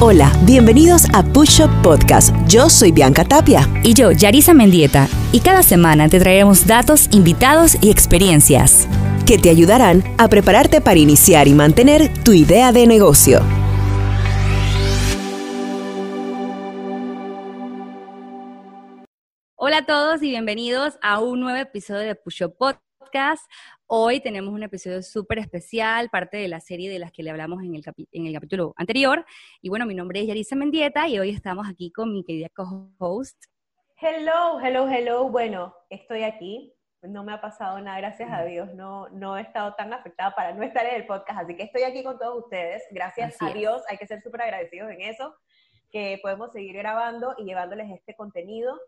Hola, bienvenidos a Push Up Podcast. Yo soy Bianca Tapia. Y yo, Yarisa Mendieta. Y cada semana te traeremos datos, invitados y experiencias. Que te ayudarán a prepararte para iniciar y mantener tu idea de negocio. Hola a todos y bienvenidos a un nuevo episodio de Push Up Podcast. Hoy tenemos un episodio súper especial, parte de la serie de las que le hablamos en el, en el capítulo anterior. Y bueno, mi nombre es Yarisa Mendieta y hoy estamos aquí con mi querida co-host. Hello, hello, hello. Bueno, estoy aquí. No me ha pasado nada, gracias a Dios. No, no he estado tan afectada para no estar en el podcast, así que estoy aquí con todos ustedes. Gracias a Dios, hay que ser súper agradecidos en eso, que podemos seguir grabando y llevándoles este contenido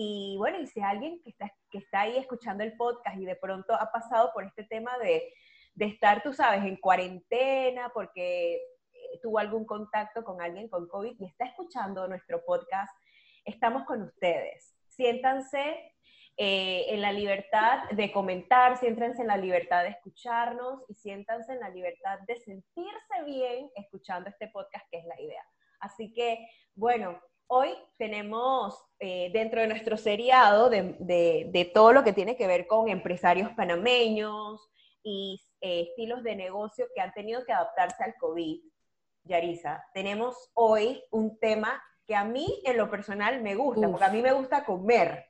y bueno, y si alguien que está, que está ahí escuchando el podcast y de pronto ha pasado por este tema de, de estar, tú sabes, en cuarentena porque eh, tuvo algún contacto con alguien con COVID y está escuchando nuestro podcast, estamos con ustedes. Siéntanse eh, en la libertad de comentar, siéntanse en la libertad de escucharnos y siéntanse en la libertad de sentirse bien escuchando este podcast, que es la idea. Así que, bueno, Hoy tenemos eh, dentro de nuestro seriado de, todo lo que tiene que ver con empresarios panameños y eh, estilos de negocio que han tenido que adaptarse al COVID. Yarisa, tenemos hoy un tema que a mí en lo personal me gusta, porque a mí me gusta comer.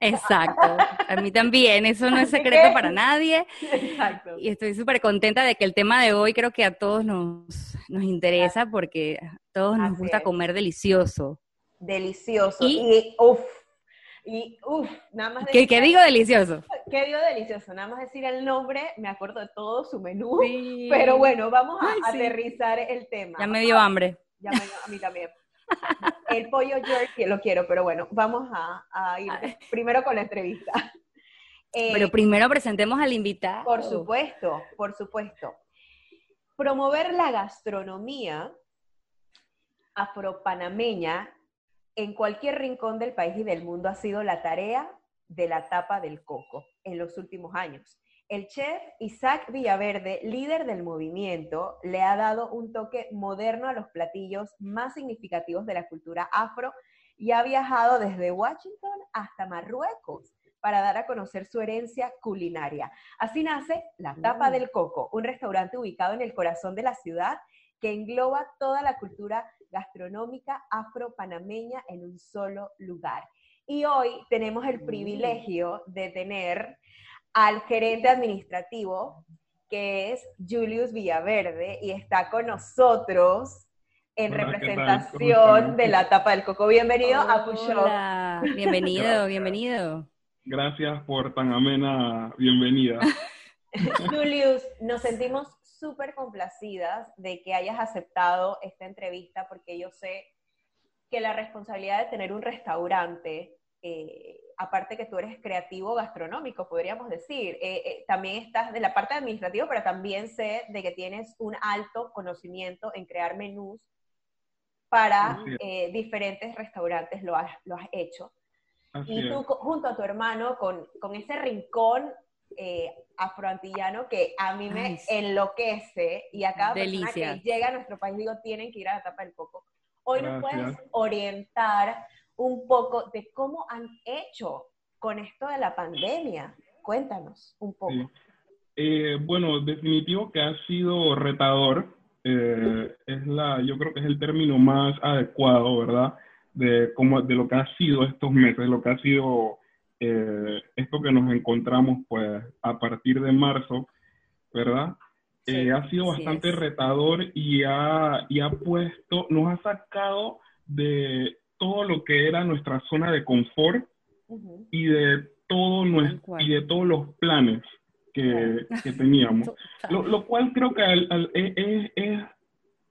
Exacto, a mí también, eso no es secreto para nadie. Exacto. Y estoy súper contenta de que el tema de hoy creo que a todos nos, nos interesa porque todos nos gusta comer delicioso. Delicioso. Y, uff, y uff, nada más. ¿Qué, digo delicioso? ¿Qué digo delicioso? Nada más decir el nombre, me acuerdo de todo su menú. Pero bueno, vamos a aterrizar el tema. Ya me dio hambre. Ya me, a mí también. El pollo jerky lo quiero, pero bueno, vamos a, ir primero con la entrevista. pero eh, primero presentemos al invitado. Por supuesto, por supuesto. Promover la gastronomía afropanameña en cualquier rincón del país y del mundo ha sido la tarea de la tapa del coco en los últimos años. El chef Isaac Villaverde, líder del movimiento, le ha dado un toque moderno a los platillos más significativos de la cultura afro y ha viajado desde Washington hasta Marruecos para dar a conocer su herencia culinaria. Así nace La Tapa mm. del Coco, un restaurante ubicado en el corazón de la ciudad que engloba toda la cultura gastronómica afro-panameña en un solo lugar. Y hoy tenemos el mm. privilegio de tener al gerente administrativo, que es Julius Villaverde, y está con nosotros en representación de la tapa del coco. Bienvenido a Pushop. Bienvenido, bienvenido. Gracias por tan amena bienvenida. Julius, nos sentimos súper complacidas de que hayas aceptado esta entrevista porque yo sé que la responsabilidad de tener un restaurante eh, aparte que tú eres creativo gastronómico, podríamos decir, eh, eh, también estás de la parte administrativa, pero también sé de que tienes un alto conocimiento en crear menús para eh, diferentes restaurantes, lo has, lo has hecho. y tú junto a tu hermano con, con ese rincón afroantillano que a mí me enloquece y a cada persona que llega a nuestro país digo, tienen que ir a la tapa del coco. Hoy nos puedes orientar un poco de cómo han hecho con esto de la pandemia. Cuéntanos un poco. Eh, bueno, definitivo que ha sido retador. Eh, es la, yo creo que es el término más adecuado, ¿verdad? De, cómo, de lo que ha sido estos meses, lo que ha sido eh, esto que nos encontramos, pues, a partir de marzo, ¿verdad? ha sido bastante retador y ha, y ha puesto, nos ha sacado de todo lo que era nuestra zona de confort y de todo nuestro, y de todos los planes que, teníamos. Lo, cual creo que es,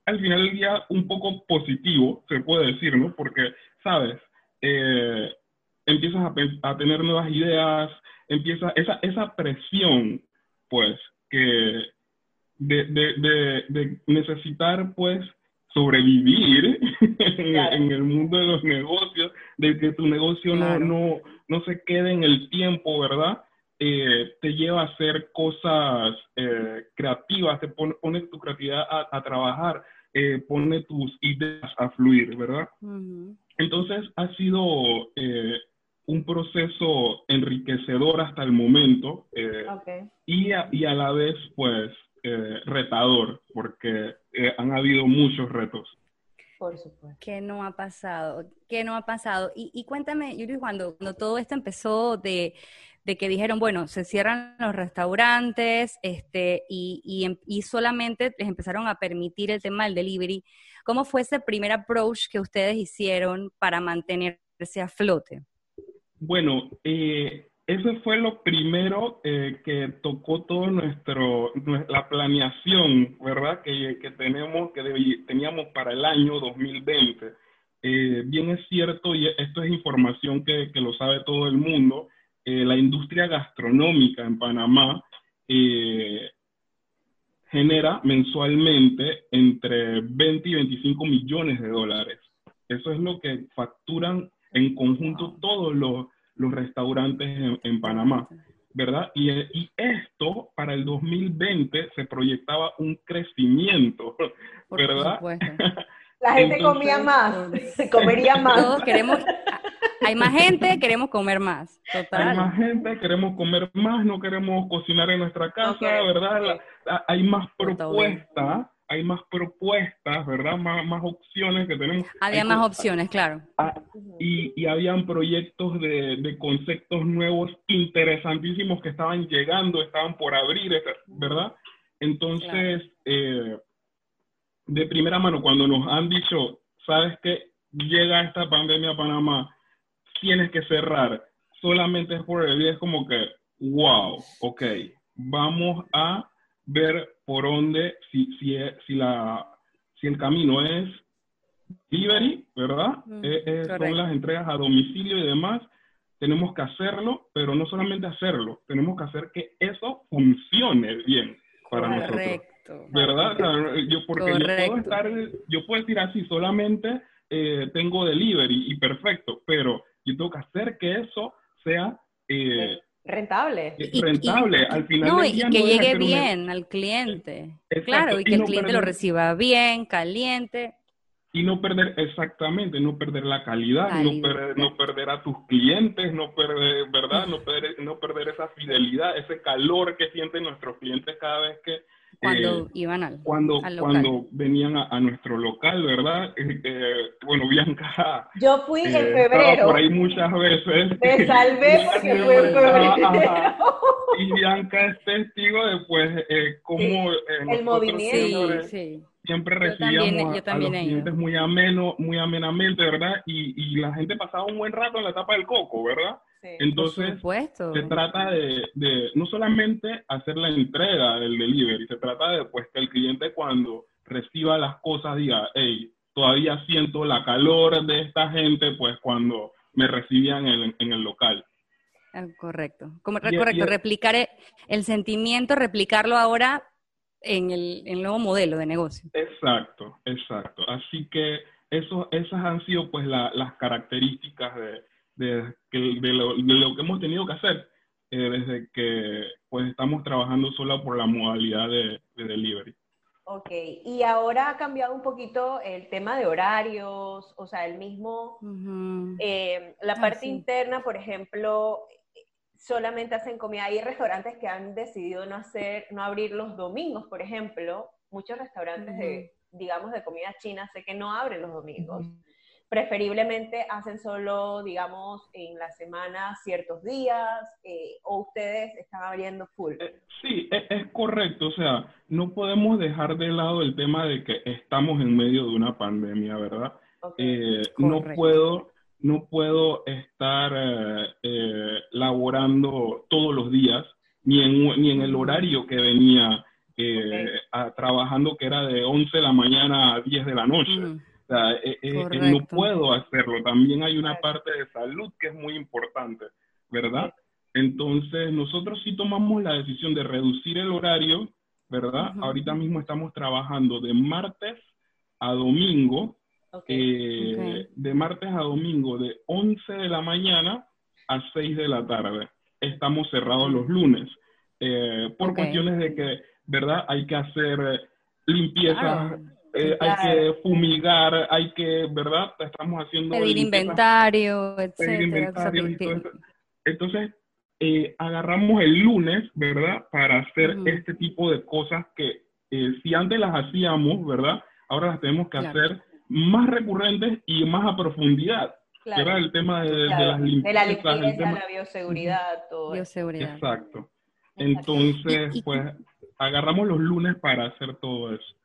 al final del día un poco positivo, se puede decir, ¿no? Porque, ¿sabes? Eh, empiezas a, tener nuevas ideas, empieza esa, esa presión, pues, que de, de, de necesitar, pues, sobrevivir en, el mundo de los negocios, de que tu negocio no, no, no se quede en el tiempo, ¿verdad? Eh, te lleva a hacer cosas eh, creativas, te pone, tu creatividad a, trabajar. eh, pone tus ideas a fluir, ¿verdad? Entonces ha sido un proceso enriquecedor hasta el momento eh, y, a, y, a, la vez, pues, retador, porque han habido muchos retos. Por supuesto. ¿Qué no ha pasado? ¿Qué no ha pasado? Y, y cuéntame, Yuri, cuando, cuando todo esto empezó de de que dijeron, bueno, se cierran los restaurantes este, y, em, y, solamente les empezaron a permitir el tema del delivery. ¿Cómo fue ese primer approach que ustedes hicieron para mantenerse a flote? Bueno, eh, eso fue lo primero eh, que tocó todo nuestro, la planeación, ¿verdad? Que, tenemos, que teníamos para el año 2020. Eh, bien es cierto, y esto es información que, lo sabe todo el mundo, eh, la industria gastronómica en Panamá genera mensualmente entre 20 y 25 millones de dólares. Eso es lo que facturan en conjunto todos los, restaurantes en, Panamá, ¿verdad? Y, y, esto para el 2020 se proyectaba un crecimiento, ¿verdad? La gente comía más, se comería más. Todos queremos, hay más gente, queremos comer más. Total. Hay más gente, queremos comer más, no queremos cocinar en nuestra casa, ¿verdad? hay más propuestas, hay más propuestas, ¿verdad? Más, más opciones que tenemos. Había más opciones, claro. Ah, y, y habían proyectos de, de conceptos nuevos interesantísimos que estaban llegando, estaban por abrir, ¿verdad? Entonces, eh, de primera mano, cuando nos han dicho, sabes que llega esta pandemia a Panamá, tienes que cerrar, solamente es por el día, es como que, wow, ok, vamos a ver por dónde, si, si, si, la, si el camino es delivery, ¿verdad? Eh, eh, son las entregas a domicilio y demás. Tenemos que hacerlo, pero no solamente hacerlo, tenemos que hacer que eso funcione bien para nosotros. ¿Verdad? yo, porque yo puedo, estar, yo puedo decir así, solamente eh, tengo delivery y perfecto, pero yo tengo que hacer que eso sea eh, rentable. rentable, al final. No, y que llegue bien al cliente. claro, y que el cliente lo reciba bien, caliente. Y no perder, exactamente, no perder la calidad, No, perder, no perder a tus clientes, no perder, ¿verdad? No perder, no perder esa fidelidad, ese calor que sienten nuestros clientes cada vez que, cuando eh, iban al, cuando, Cuando venían a, nuestro local, ¿verdad? Eh, eh, bueno, Bianca. Yo fui en febrero. Por ahí muchas veces. Me salvé porque fue en febrero. Y Bianca es testigo de, pues, cómo. el movimiento. Siempre recibíamos a, los clientes muy ameno, muy amenamente, ¿verdad? Y, y la gente pasaba un buen rato en la etapa del coco, ¿verdad? Entonces, se trata de, no solamente hacer la entrega del delivery, se trata de pues, que el cliente cuando reciba las cosas diga, hey, todavía siento la calor de esta gente, pues cuando me recibían en, el local. Ah, correcto. Como, correcto, replicar el, sentimiento, replicarlo ahora en el, nuevo modelo de negocio. Exacto, exacto. Así que eso, esas han sido pues las características de, de, de, lo, de lo, que hemos tenido que hacer eh, desde que pues estamos trabajando solo por la modalidad de, delivery. Ok, y ahora ha cambiado un poquito el tema de horarios, o sea, el mismo, eh, la ah, parte interna, por ejemplo, solamente hacen comida. Hay restaurantes que han decidido no hacer, no abrir los domingos, por ejemplo. Muchos restaurantes de, digamos, de comida china sé que no abren los domingos preferiblemente hacen solo, digamos, en la semana ciertos días, eh, o ustedes están abriendo full. Eh, sí, es, es, correcto, o sea, no podemos dejar de lado el tema de que estamos en medio de una pandemia, ¿verdad? Eh, no puedo no puedo estar laborando todos los días, ni en, ni en el horario que venía trabajando, que era de 11 de la mañana a 10 de la noche. Sea, eh, eh, eh, no puedo hacerlo. También hay una parte de salud que es muy importante, ¿verdad? Entonces, nosotros sí tomamos la decisión de reducir el horario, ¿verdad? Ahorita mismo estamos trabajando de martes a domingo, de martes a domingo, de 11 de la mañana a 6 de la tarde. Estamos cerrados los lunes, por cuestiones de que, ¿verdad? Hay que hacer limpieza eh, hay que fumigar, hay que, ¿verdad? Estamos haciendo... Pedir inventario, etcétera. Inventario Entonces, eh, agarramos el lunes, ¿verdad? Para hacer este tipo de cosas que eh, si antes las hacíamos, ¿verdad? Ahora las tenemos que hacer más recurrentes y más a profundidad. Era el tema de, las limpiezas. De la limpieza, la bioseguridad, todo. Bioseguridad. Exacto. Entonces, pues, agarramos los lunes para hacer todo eso.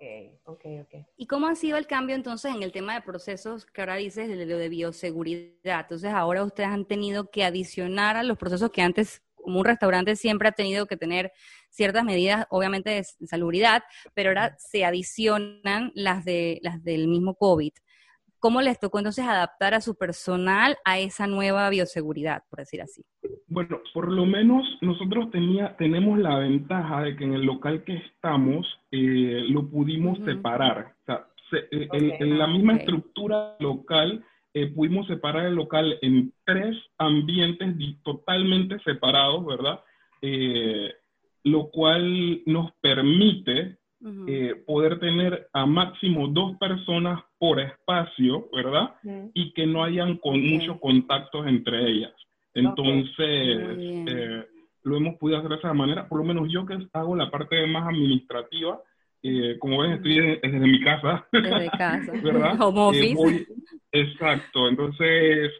Ok, ok, ok. ¿Y cómo ha sido el cambio entonces en el tema de procesos que ahora dices de lo de bioseguridad? Entonces ahora ustedes han tenido que adicionar a los procesos que antes, como un restaurante siempre ha tenido que tener ciertas medidas, obviamente de salubridad, pero ahora se adicionan las de las del mismo COVID. ¿Cómo les tocó entonces adaptar a su personal a esa nueva bioseguridad, por decir así? Bueno, por lo menos nosotros tenía, tenemos la ventaja de que en el local que estamos eh, lo pudimos separar. O sea, eh, en, la misma estructura local eh, pudimos separar el local en tres ambientes totalmente separados, ¿verdad? lo cual nos permite poder tener a máximo dos personas por espacio, ¿verdad? Y que no hayan con muchos contactos entre ellas. Entonces, eh, lo hemos podido hacer de esa manera. Por lo menos yo que hago la parte más administrativa, eh, como ven, estoy desde, mi casa. Desde casa. ¿Verdad? Home eh, office. exacto. Entonces,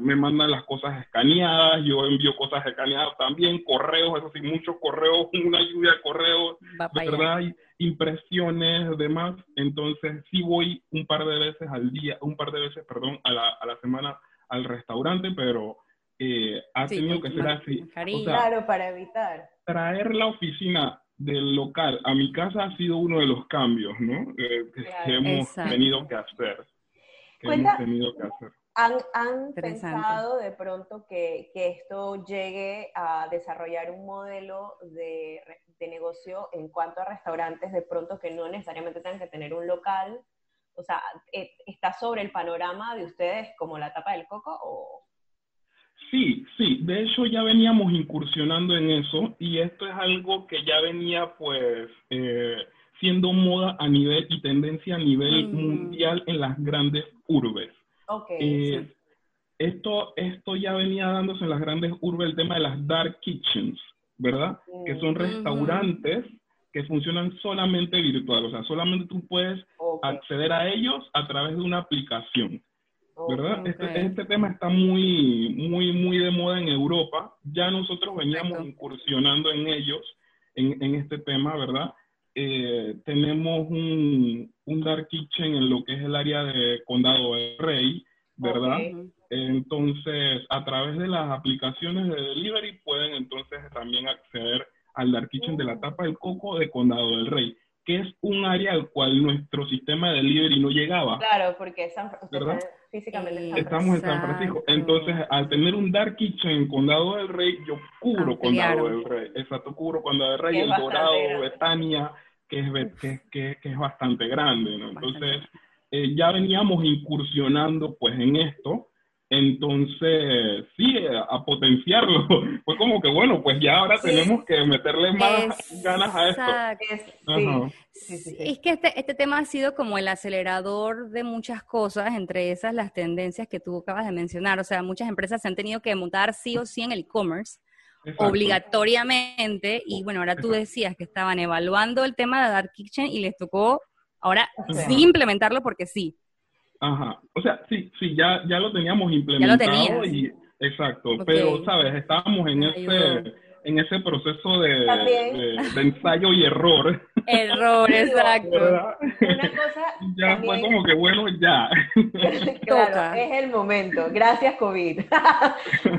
me mandan las cosas escaneadas, yo envío cosas escaneadas también, correos, eso sí, muchos correos, una lluvia de correos, ¿verdad? impresiones, demás. Entonces, sí voy un par de veces al día, un par de veces, perdón, a la, a la semana al restaurante, pero eh, ha tenido que ser así. claro, para evitar. Traer la oficina del local a mi casa ha sido uno de los cambios, ¿no? Eh, que, hemos tenido que hacer. Que hemos tenido que hacer. ¿Han, han pensado de pronto que, que, esto llegue a desarrollar un modelo de, de, negocio en cuanto a restaurantes, de pronto que no necesariamente tengan que tener un local? O sea, eh, ¿está sobre el panorama de ustedes como la tapa del coco o, Sí, sí, de hecho ya veníamos incursionando en eso y esto es algo que ya venía pues eh, siendo moda a nivel y tendencia a nivel mm. mundial en las grandes urbes. Okay, eh, esto, esto ya venía dándose en las grandes urbes el tema de las dark kitchens, ¿verdad? Que son restaurantes que funcionan solamente virtual, o sea, solamente tú puedes acceder a ellos a través de una aplicación. ¿Verdad? Este, este, tema está muy, muy, muy de moda en Europa. Ya nosotros veníamos incursionando en ellos, en, en, este tema, ¿verdad? Eh, tenemos un, un, Dark Kitchen en lo que es el área de Condado del Rey, ¿verdad? Entonces, a través de las aplicaciones de delivery pueden entonces también acceder al Dark Kitchen de la mm. Tapa del Coco de Condado del Rey que es un área al cual nuestro sistema de delivery no llegaba. Claro, porque San, físicamente estamos en San Francisco. Entonces, al tener un Dark Kitchen en Condado del Rey, yo cubro Condado del Rey. Exacto, cubro Condado del Rey, El Dorado, Betania, que es, que, que, es bastante grande, ¿no? Entonces, eh, ya veníamos incursionando pues en esto entonces, sí, a potenciarlo. Fue como que, bueno, pues ya ahora tenemos que meterle más ganas a esto. Es que este, este tema ha sido como el acelerador de muchas cosas, entre esas las tendencias que tú acabas de mencionar. O sea, muchas empresas se han tenido que montar sí o sí en el e-commerce. obligatoriamente y bueno, ahora tú decías que estaban evaluando el tema de Dark Kitchen y les tocó ahora sí implementarlo porque sí. Ajá, o sea, sí, sí, ya, ya lo teníamos implementado y exacto, pero sabes, estábamos en ese en ese proceso de, de, ensayo y error. Error, exacto. Una cosa ya fue como que bueno, ya. claro, es el momento. Gracias COVID.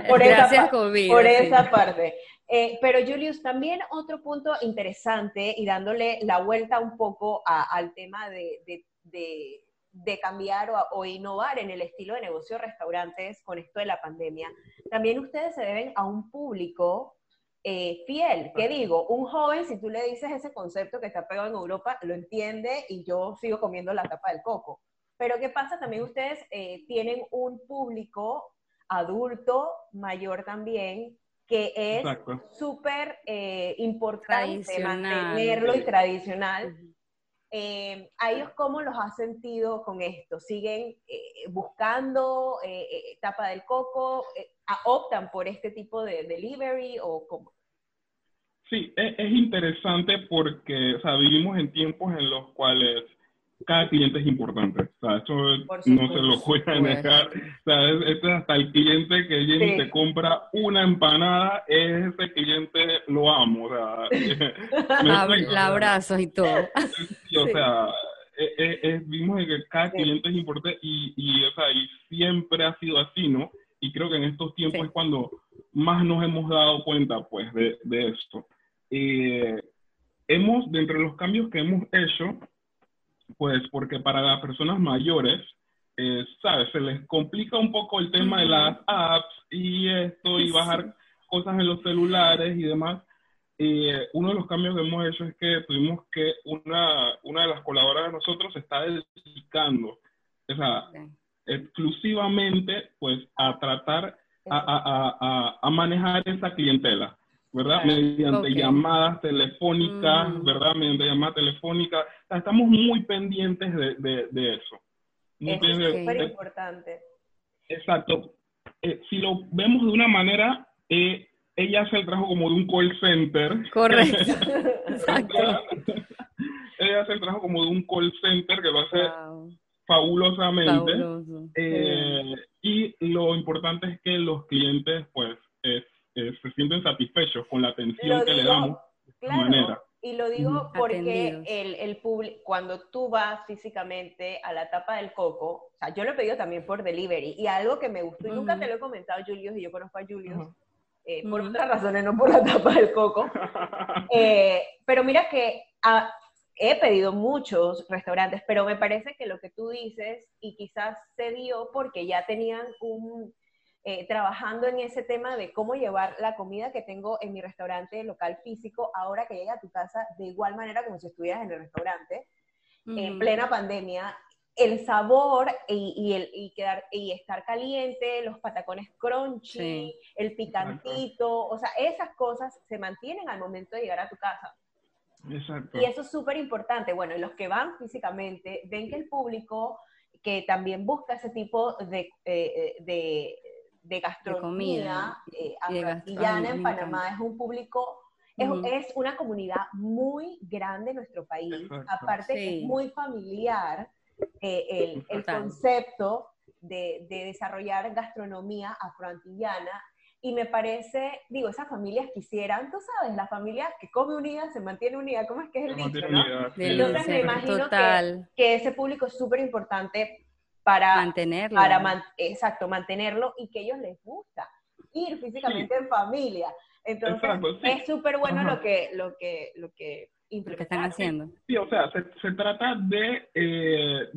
por Gracias esa, COVID. Por esa parte. Eh, pero Julius, también otro punto interesante y dándole la vuelta un poco al tema de, de de cambiar o, innovar en el estilo de negocio de restaurantes con esto de la pandemia, también ustedes se deben a un público eh, fiel. ¿Qué digo? Un joven, si tú le dices ese concepto que está pegado en Europa, lo entiende y yo sigo comiendo la tapa del coco. Pero ¿qué pasa? También ustedes eh, tienen un público adulto, mayor también, que es súper eh, importante mantenerlo y tradicional Eh, ¿A ellos cómo los has sentido con esto? ¿Siguen eh, buscando tapa del coco? ¿Optan por este tipo de delivery o cómo? Sí, es, es interesante porque vivimos en tiempos en los cuales cada cliente es importante. O sea, eso no se lo voy a negar. O sea, este es hasta el cliente que viene y te compra una empanada, ese cliente lo amo. O sea, abrazos y todo. o sea, es, vimos que cada cliente es importante y, y, o sea, y siempre ha sido así, ¿no? Y creo que en estos tiempos es cuando más nos hemos dado cuenta, pues, de, de esto. Eh, hemos, de entre los cambios que hemos hecho, pues porque para las personas mayores, eh, ¿sabes? Se les complica un poco el tema de las apps y esto y bajar cosas en los celulares y demás. Eh, uno de los cambios que hemos hecho es que tuvimos que una, una de las colaboradoras de nosotros se está dedicando, o sea, exclusivamente, pues, a tratar a, a, a, a manejar esa clientela. ¿Verdad? Mediante llamadas telefónicas, mm. ¿verdad? Mediante llamadas telefónicas. estamos muy pendientes de, de, eso. es súper importante. Exacto. Eh, si lo vemos de una manera, eh, ella hace el trabajo como de un call center. Correcto. Exacto. ella hace el trabajo como de un call center que lo hace fabulosamente. Eh, y lo importante es que los clientes, pues, eh, se sienten satisfechos con la atención que le damos de manera. Y lo digo porque el, el cuando tú vas físicamente a la tapa del coco, o sea, yo lo he pedido también por delivery, y algo que me gustó, y nunca te lo he comentado, Julius, y yo conozco a Julius, eh, por otras razones, no por la tapa del coco, eh, pero mira que ah, he pedido muchos restaurantes, pero me parece que lo que tú dices, y quizás se dio porque ya tenían un eh, trabajando en ese tema de cómo llevar la comida que tengo en mi restaurante local físico ahora que llega a tu casa de igual manera como si estuvieras en el restaurante, en plena pandemia. El sabor y, el, y, quedar, y estar caliente, los patacones crunchy, el picantito, o sea, esas cosas se mantienen al momento de llegar a tu casa. Exacto. Y eso es súper importante. Bueno, los que van físicamente ven que el público que también busca ese tipo de, eh, de, de gastronomía eh, en Panamá es un público, es, una comunidad muy grande en nuestro país. Aparte que es muy familiar eh, el, concepto de, desarrollar gastronomía afroantillana. Y me parece, digo, esas familias quisieran, tú sabes, la familia que come unida se mantiene unida, ¿cómo es que es el dicho, no? Entonces me imagino que, que, ese público es súper importante para mantenerlo. Para exacto, mantenerlo y que ellos les gusta ir físicamente en familia. Entonces, es súper bueno lo que, lo que, lo que, están haciendo. Sí, o sea, se, se trata de, eh,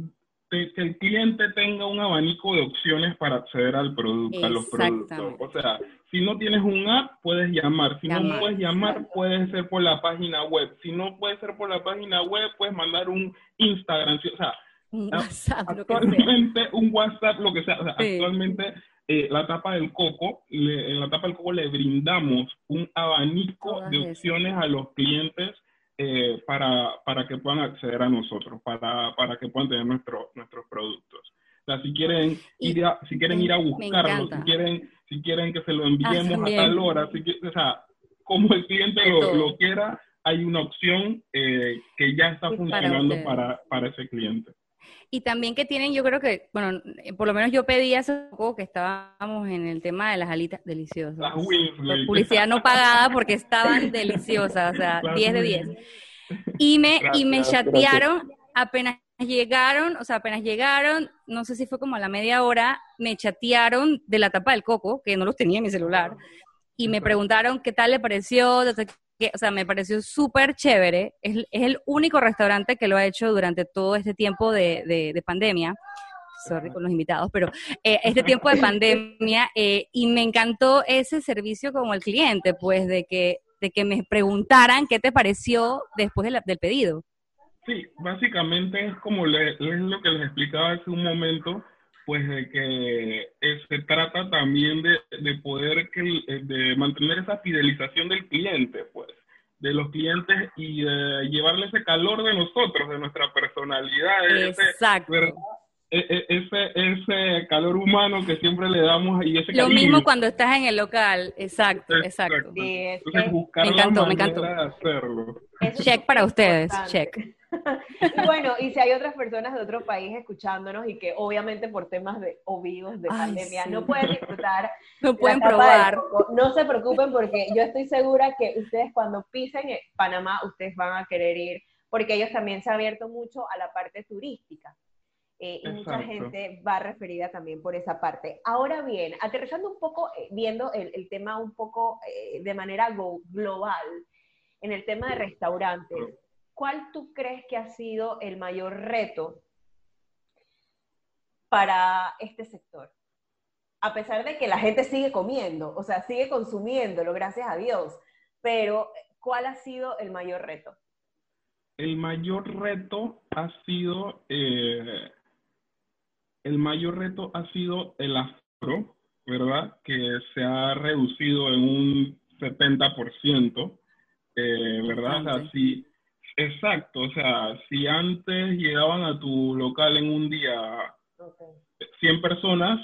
que el cliente tenga un abanico de opciones para acceder al producto, a los productos. O sea, si no tienes un app, puedes llamar. Si no puedes llamar, puede ser por la página web. Si no puede ser por la página web, puedes mandar un Instagram. O sea, un WhatsApp, actualmente, un WhatsApp, lo que sea. Actualmente, eh, la tapa del coco, en la tapa del coco le brindamos un abanico de opciones a los clientes eh, para, para que puedan acceder a nosotros, para, para que puedan tener nuestro, nuestros productos. O sea, si quieren ir a, si quieren ir a buscarlo, si quieren, si quieren que se lo enviemos ah, a tal hora, o sea, como el cliente lo, quiera, hay una opción eh, que ya está funcionando para, para ese cliente. Y también que tienen, yo creo que, bueno, eh, por lo menos yo pedí hace poco que estábamos en el tema de las alitas deliciosas. Las publicidad no pagada porque estaban deliciosas, o sea, 10 de 10. Y me, y me chatearon apenas llegaron, o sea, apenas llegaron, no sé si fue como a la media hora, me chatearon de la tapa del coco, que no los tenía en mi celular, y me preguntaron qué tal le pareció, o sea, me pareció súper chévere. Es, el único restaurante que lo ha hecho durante todo este tiempo de, pandemia. Sorry con los invitados, pero eh, este tiempo de pandemia eh, y me encantó ese servicio como el cliente, pues de que, de que me preguntaran qué te pareció después del pedido. Sí, básicamente es como le, es lo que les explicaba hace un momento, pues de que eh, se trata también de, de poder que, de mantener esa fidelización del cliente, pues, de los clientes y de llevarle ese calor de nosotros, de nuestra personalidad. Exacto. E, e, ese, ese, calor humano que siempre le damos y ese Lo mismo cuando estás en el local, exacto, exacto. Entonces, buscar me encantó, me encantó. hacerlo. check para ustedes, check. y bueno, y si hay otras personas de otro país escuchándonos y que obviamente por temas de obvios de pandemia no pueden disfrutar, no pueden probar, no se preocupen porque yo estoy segura que ustedes cuando pisen Panamá, ustedes van a querer ir porque ellos también se han abierto mucho a la parte turística. Eh, y mucha gente va referida también por esa parte. Ahora bien, aterrizando un poco, eh, viendo el, tema un poco eh, de manera global, en el tema de restaurantes, ¿cuál tú crees que ha sido el mayor reto para este sector? A pesar de que la gente sigue comiendo, o sea, sigue consumiéndolo, gracias a Dios, pero ¿cuál ha sido el mayor reto? El mayor reto ha sido el mayor reto ha sido el afro, ¿verdad? Que se ha reducido en un 70%, eh, ¿verdad? O sea, si, exacto, o sea, si antes llegaban a tu local en un día 100 personas,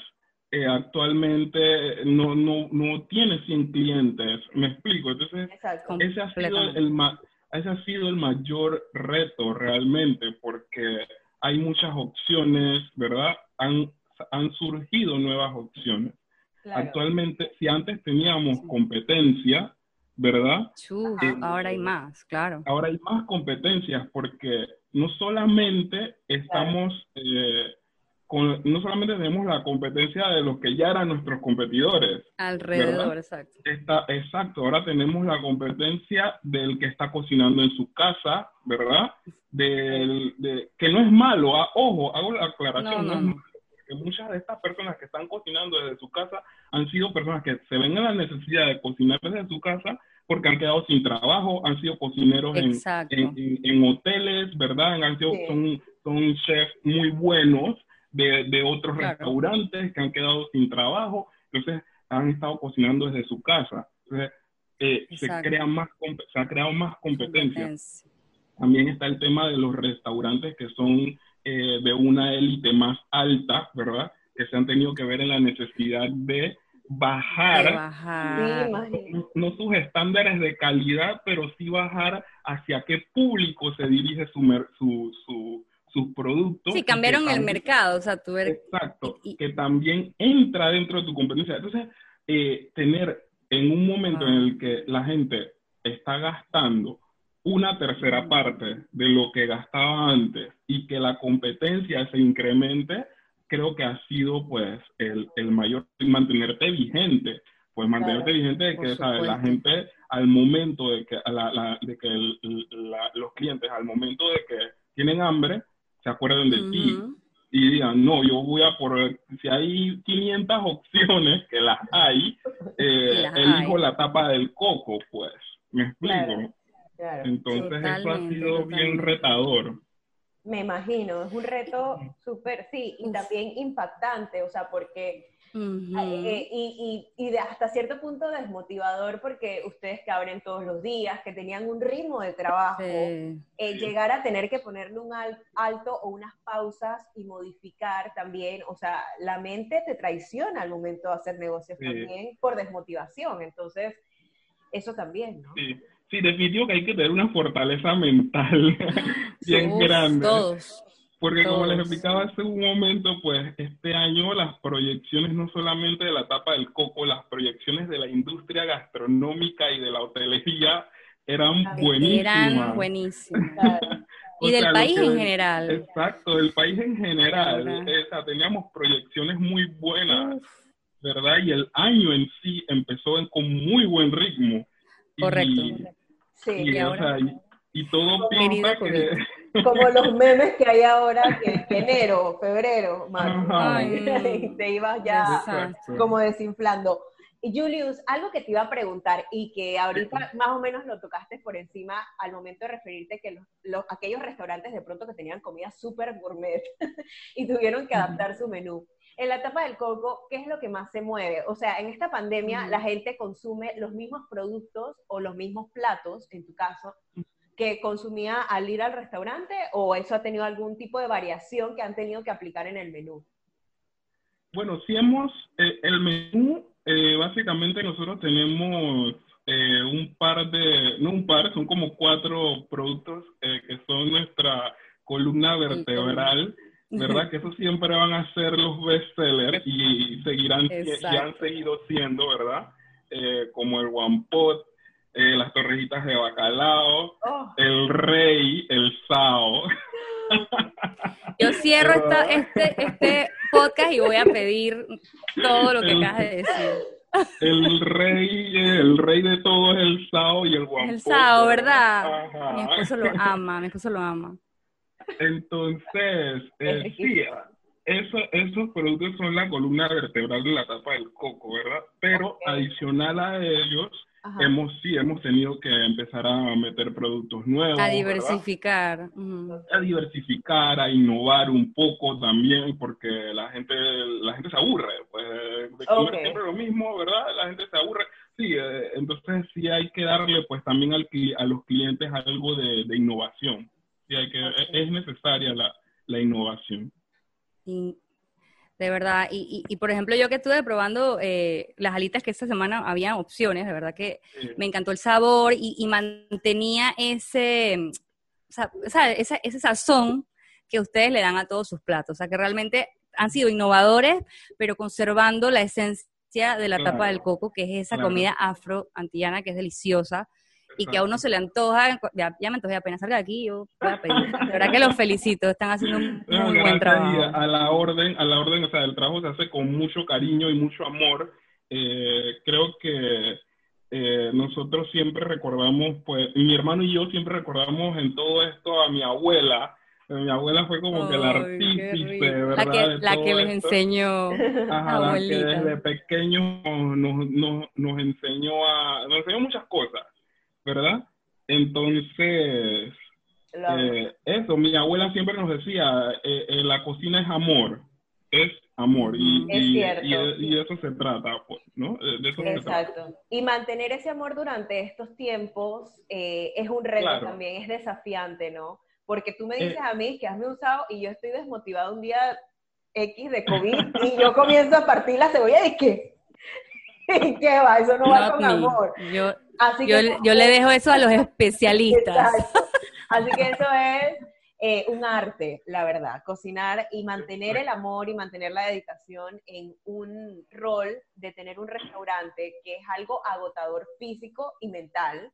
eh, actualmente no, no, no tienes 100 clientes, me explico. Entonces, ese ha, sido el, ese ha sido el mayor reto realmente, porque hay muchas opciones, ¿verdad? Han, han surgido nuevas opciones. Actualmente, si antes teníamos competencia, ¿verdad? Eh, ahora hay más, claro. Ahora hay más competencias porque no solamente estamos eh, no solamente tenemos la competencia de los que ya eran nuestros competidores. Alrededor, exacto. Está, exacto, ahora tenemos la competencia del que está cocinando en su casa, ¿verdad? Del, de, que no es malo, ah, ojo, hago la aclaración, no, es malo, porque muchas de estas personas que están cocinando desde su casa han sido personas que se ven en la necesidad de cocinar desde su casa porque han quedado sin trabajo, han sido cocineros en, en, hoteles, ¿verdad? Han sido, son, son chefs muy buenos de, otros restaurantes que han quedado sin trabajo, entonces han estado cocinando desde su casa. Entonces, eh, se, crea más, se ha creado más competencia. También está el tema de los restaurantes que son eh, de una élite más alta, ¿verdad? Que se han tenido que ver en la necesidad de bajar, No, sus estándares de calidad, pero sí bajar hacia qué público se dirige su, su, su, sus productos. Sí, cambiaron el mercado, o sea, tú eres... Exacto, que también entra dentro de tu competencia. Entonces, eh, tener en un momento en el que la gente está gastando una tercera parte de lo que gastaba antes y que la competencia se incremente, creo que ha sido pues el, el mayor mantenerte vigente, pues mantenerte vigente de que ¿sabes? la gente al momento de que, la, de que los clientes al momento de que tienen hambre, se acuerden de ti y digan, no, yo voy a por, si hay 500 opciones, que las hay, eh, elijo la tapa del coco, pues, me explico. Entonces eso ha sido bien retador. Me imagino, es un reto súper, sí, y también impactante, o sea, porque eh, y, y, de hasta cierto punto desmotivador porque ustedes que abren todos los días, que tenían un ritmo de trabajo, eh, llegar a tener que ponerle un alto o unas pausas y modificar también, o sea, la mente te traiciona al momento de hacer negocios también por desmotivación, entonces eso también, ¿no? Sí. Sí, definitivo que hay que tener una fortaleza mental bien grande. Todos. Porque como les explicaba hace un momento, pues este año las proyecciones no solamente de la tapa del coco, las proyecciones de la industria gastronómica y de la hotelería eran buenísimas. Eran buenísimas. y del país en general. Exacto, del país en general. O sea, teníamos proyecciones muy buenas, ¿verdad? Y el año en sí empezó con muy buen ritmo. Correcto. Sí, y, y, todo pinta que como los memes que hay ahora, que, enero, febrero, marzo, y te ibas ya como desinflando. Y Julius, algo que te iba a preguntar y que ahorita más o menos lo tocaste por encima al momento de referirte que los, aquellos restaurantes de pronto que tenían comida súper gourmet y tuvieron que adaptar su menú. En la etapa del coco, ¿qué es lo que más se mueve? O sea, en esta pandemia la gente consume los mismos productos o los mismos platos, en tu caso, que consumía al ir al restaurante o eso ha tenido algún tipo de variación que han tenido que aplicar en el menú? Bueno, si hemos, eh, el menú, eh, básicamente nosotros tenemos eh, un par de, no un par, son como cuatro productos que son nuestra columna vertebral, ¿verdad? Que eso siempre van a ser los bestsellers y seguirán, y han seguido siendo, ¿verdad? como el one pot, las torrejitas de bacalao, oh. el rey, el sao. Yo cierro esta, este, este podcast y voy a pedir todo lo que acabas de decir. El rey, el rey de todo es el Sao y el Guapo. El Sao, ¿verdad? Mi esposo lo ama, mi esposo lo ama. Entonces, eh, sí, eso, esos productos son la columna vertebral de la tapa del coco, ¿verdad? Pero adicional a ellos, hemos sí hemos tenido que empezar a meter productos nuevos. A diversificar. A diversificar, a innovar un poco también, porque la gente la gente se aburre, pues de comer siempre lo mismo, ¿verdad? La gente se aburre. Sí, eh, entonces sí hay que darle pues también al, a los clientes algo de, innovación. Sí hay que, es necesaria la, la innovación. Y de verdad. Y, y, por ejemplo, yo que estuve probando eh, las alitas que esta semana había opciones, de verdad que me encantó el sabor y, mantenía ese, o sea, ese, ese sazón que ustedes le dan a todos sus platos. O sea, que realmente han sido innovadores, pero conservando la esencia de la tapa del coco, que es esa comida afro-antillana que es deliciosa y que a uno se le antoja, ya, me antojé apenas salga de aquí, yo voy a pedir. De verdad que los felicito, están haciendo un muy buen trabajo. A la orden, a la orden, o sea, el trabajo se hace con mucho cariño y mucho amor. Eh, creo que eh, nosotros siempre recordamos, pues, mi hermano y yo siempre recordamos en todo esto a mi abuela. Mi abuela fue como que la artífice, ¿verdad? La que, la que les enseñó. Ajá, la que desde pequeño nos, nos, nos enseñó a, nos enseñó muchas cosas ¿verdad? Entonces, eh, eso, mi abuela siempre nos decía, eh, eh, la cocina es amor, es amor, y, y, y, de eso se trata, pues, ¿no? De eso Exacto. Y mantener ese amor durante estos tiempos es un reto también, es desafiante, ¿no? Porque tú me dices a mí que has usado y yo estoy desmotivado un día X de COVID y yo comienzo a partir la cebolla y ¿qué? ¿Y qué va? Eso no, va con amor. Yo yo, le dejo eso a los especialistas. Así que eso es eh, un arte, la verdad, cocinar y mantener el amor y mantener la dedicación en un rol de tener un restaurante que es algo agotador físico y mental.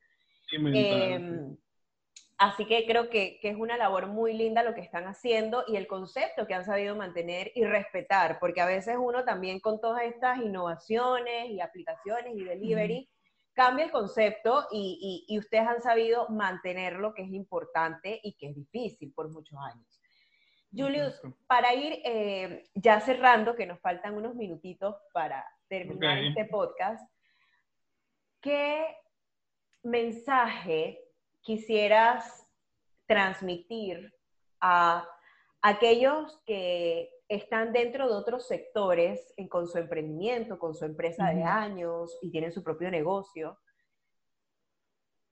Em, así que creo que, que, es una labor muy linda lo que están haciendo y el concepto que han sabido mantener y respetar, porque a veces uno también con todas estas innovaciones y aplicaciones y delivery, cambia el concepto y, ustedes han sabido mantenerlo, que es importante y que es difícil por muchos años. Julius, para ir eh, ya cerrando, que nos faltan unos minutitos para terminar este podcast, ¿qué mensaje quisieras transmitir a aquellos que están dentro de otros sectores con su emprendimiento, con su empresa de años y tienen su propio negocio,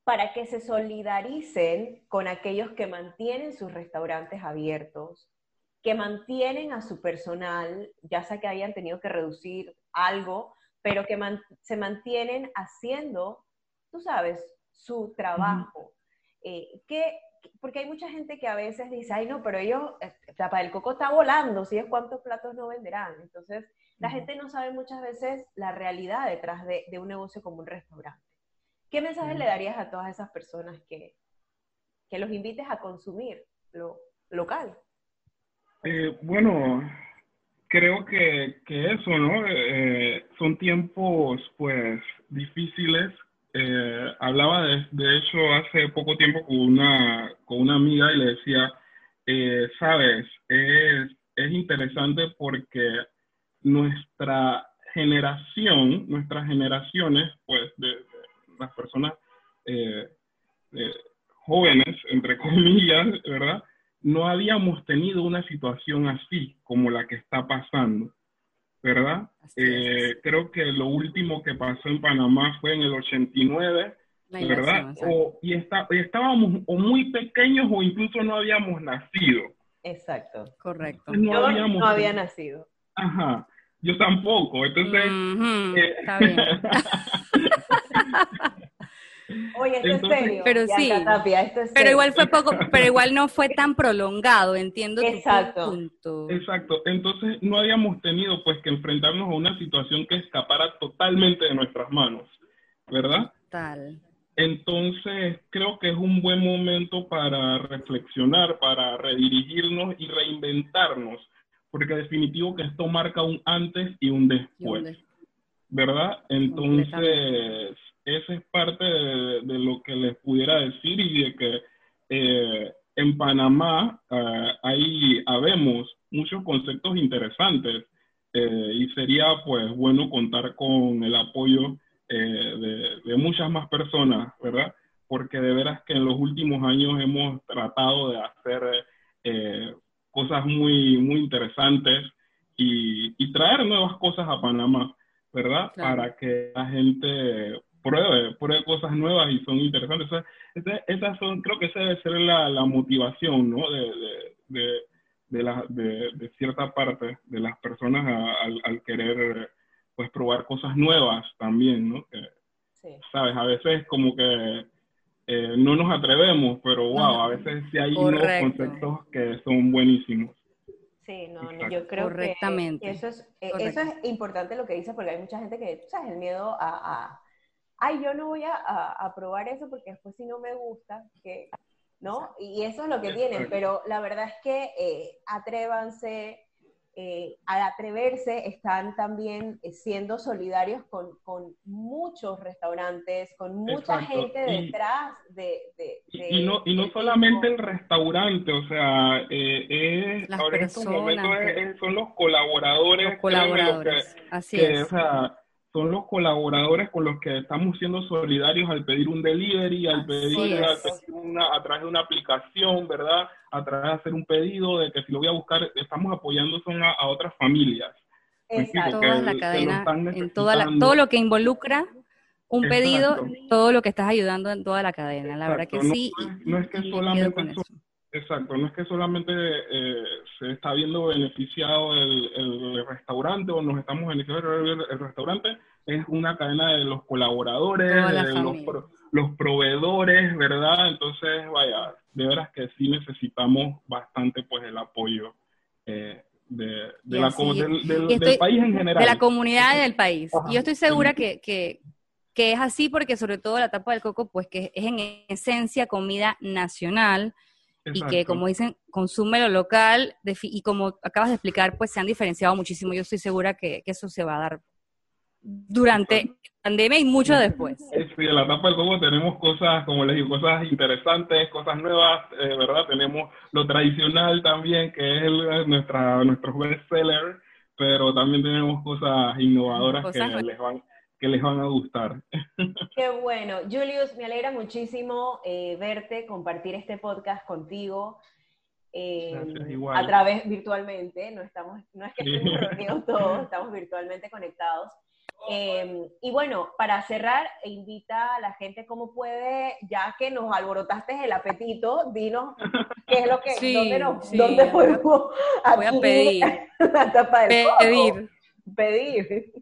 para que se solidaricen con aquellos que mantienen sus restaurantes abiertos, que mantienen a su personal, ya sea que hayan tenido que reducir algo, pero que se mantienen haciendo, tú sabes, su trabajo. Eh, ¿qué, porque hay mucha gente que a veces dice, ay no, pero ellos, tapa del coco está volando, si es cuántos platos no venderán. Entonces, la gente no sabe muchas veces la realidad detrás de, un negocio como un restaurante. ¿Qué mensaje le darías a todas esas personas que, que los invites a consumir lo local? Eh, bueno, creo que, que eso, ¿no? Eh, son tiempos, pues, difíciles eh, hablaba de, de, hecho hace poco tiempo con una, con una amiga y le decía, eh, sabes, es, es interesante porque nuestra generación, nuestras generaciones, pues, de, las personas eh, jóvenes, entre comillas, ¿verdad? No habíamos tenido una situación así como la que está pasando, ¿verdad? Eh, creo que lo último que pasó en Panamá fue en el 89, ¿verdad? O, y, está, estábamos o muy pequeños o incluso no habíamos nacido. Exacto. Correcto. No Yo no había nacido. Ajá. Yo tampoco. Entonces. Eh, está bien. Oye, esto es serio. Pero sí. pero igual fue poco, pero igual no fue tan prolongado, entiendo Exacto. punto. Exacto. Entonces no habíamos tenido pues que enfrentarnos a una situación que escapara totalmente de nuestras manos, ¿verdad? Tal. Entonces, creo que es un buen momento para reflexionar, para redirigirnos y reinventarnos, porque definitivo que esto marca un antes y un después, ¿verdad? Entonces, esa es parte de, lo que les pudiera decir y de que eh, en Panamá uh, ahí habemos muchos conceptos interesantes eh, y sería pues bueno contar con el apoyo eh, de, muchas más personas, ¿verdad? Porque de veras que en los últimos años hemos tratado de hacer cosas muy, muy interesantes y, y, traer nuevas cosas a Panamá, ¿verdad? Para que la gente pruebe, pruebe cosas nuevas y son interesantes. esas son, creo que esa debe ser la, la motivación, ¿no? De, de, de, la, de, cierta parte de las personas al, al, querer, pues, probar cosas nuevas también, ¿no? sí. Sabes, a veces como que eh, no nos atrevemos, pero wow, a veces sí hay nuevos conceptos que son buenísimos. Sí, no, yo creo que eso es, eh, eso es importante lo que dices, porque hay mucha gente que, ¿sabes? El miedo a ay, yo no voy a, a, probar eso porque después si no me gusta, que, ¿no? Y eso es lo que tienen, pero la verdad es que eh, atrévanse, eh, al atreverse están también eh, siendo solidarios con, con, muchos restaurantes, con mucha gente detrás de... y, no, y no solamente el restaurante, o sea, es, ahora en estos momentos son los colaboradores. Los colaboradores, así es son los colaboradores con los que estamos siendo solidarios al pedir un delivery, al pedir, una, a través de una aplicación, ¿verdad? A través de hacer un pedido de que si lo voy a buscar, estamos apoyando son a, otras familias. Exacto. Toda la cadena, en toda la, todo lo que involucra un pedido, todo lo que estás ayudando en toda la cadena, la verdad que sí. No, es que solamente Exacto, no es que solamente eh, se está viendo beneficiado el, restaurante o nos estamos beneficiando el, restaurante, es una cadena de los colaboradores, de los, los, proveedores, ¿verdad? Entonces, vaya, de veras que sí necesitamos bastante pues el apoyo eh, de, la, del, país en general. De la comunidad y del país. Y yo estoy segura que, que, que es así porque sobre todo la tapa del coco, pues que es en esencia comida nacional, y que, como dicen, consume lo local y como acabas de explicar, pues se han diferenciado muchísimo. Yo estoy segura que, eso se va a dar durante la pandemia y mucho después. Sí, en la etapa del coco tenemos cosas, como les digo, cosas interesantes, cosas nuevas, eh, ¿verdad? Tenemos lo tradicional también, que es nuestra, nuestro bestseller, pero también tenemos cosas innovadoras que les van que les van a gustar. Qué bueno. Julius, me alegra muchísimo eh, verte, compartir este podcast contigo. Eh, a través virtualmente, no estamos, no es que estemos reunidos todos, estamos virtualmente conectados. Em, y bueno, para cerrar, invita a la gente cómo puede, ya que nos alborotaste el apetito, dinos qué es lo que, dónde, nos, dónde podemos voy a pedir, la tapa del pedir. pedir.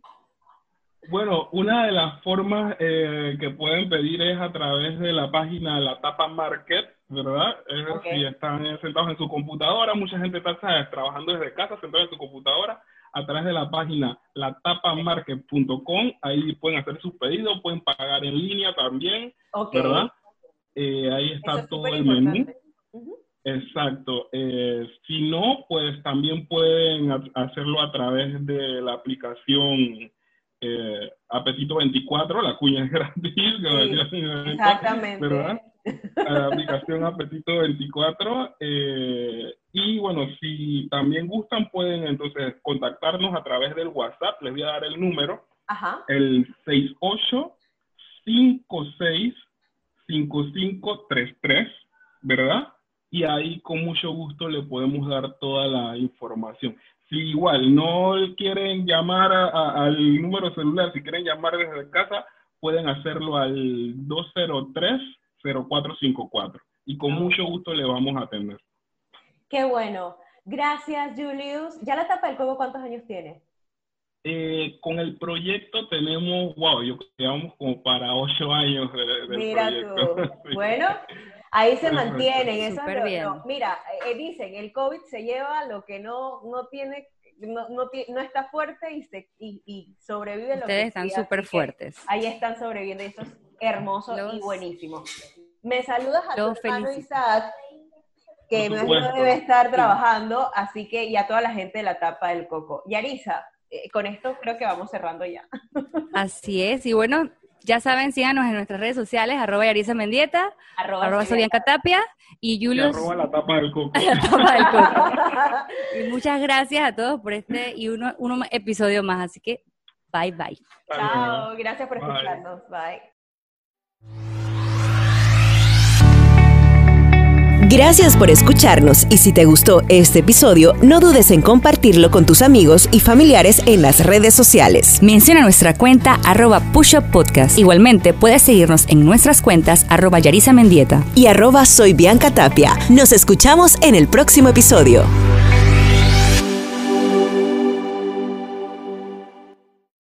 Bueno, una de las formas eh, que pueden pedir es a través de la página La Tapa Market, ¿verdad? Es si están sentados en su computadora, mucha gente está trabajando desde casa, sentados en su computadora, a través de la página latapamarket.com, ahí pueden hacer sus pedidos, pueden pagar en línea también, ¿verdad? Eh, ahí está todo el menú. Exacto. Eh, si no, pues también pueden hacerlo a través de la aplicación eh, Apetito 24, la cuña es gratis. exactamente. ¿Verdad? La aplicación Apetito 24. Eh, y bueno, bueno, si también gustan, pueden entonces contactarnos a través del WhatsApp. Les voy a dar el número. Ajá. El 68565533, ¿verdad? Y ahí con mucho gusto le podemos dar toda la información. Si igual no quieren llamar al número celular, si quieren llamar desde casa, pueden hacerlo al 203-0454 y con mucho gusto le vamos a atender. Qué bueno. Gracias, Julius. ¿Ya la tapa del coco cuántos años tiene? Eh, con el proyecto tenemos, wow, yo llevamos como para ocho años de, Mira tú. Bueno, ahí se mantienen. Eso bien. mira, eh, dicen, el COVID se lleva lo que no, no tiene no, no, no, está fuerte y, se, y, y sobrevive lo Ustedes están súper fuertes. Ahí están sobreviviendo y esto es hermoso y buenísimo. Me saludas a tu hermano Isaac, que me debe estar trabajando, así que y a toda la gente de la tapa del coco. Yarisa, eh, con esto creo que vamos cerrando ya. Así es, y bueno, ya saben, síganos en nuestras redes sociales, arroba Yarisa Mendieta, arroba, arroba Tapia y Julius. Y arroba la tapa del coco. y muchas gracias a todos por este y uno, uno episodio más, así que bye bye. Chao, gracias por escucharnos. Bye. Gracias por escucharnos y si te gustó este episodio, no dudes en compartirlo con tus amigos y familiares en las redes sociales. Menciona nuestra cuenta arroba Podcast. Igualmente puedes seguirnos en nuestras cuentas arroba Yarisa Mendieta y arroba Soy Bianca Tapia. Nos escuchamos en el próximo episodio.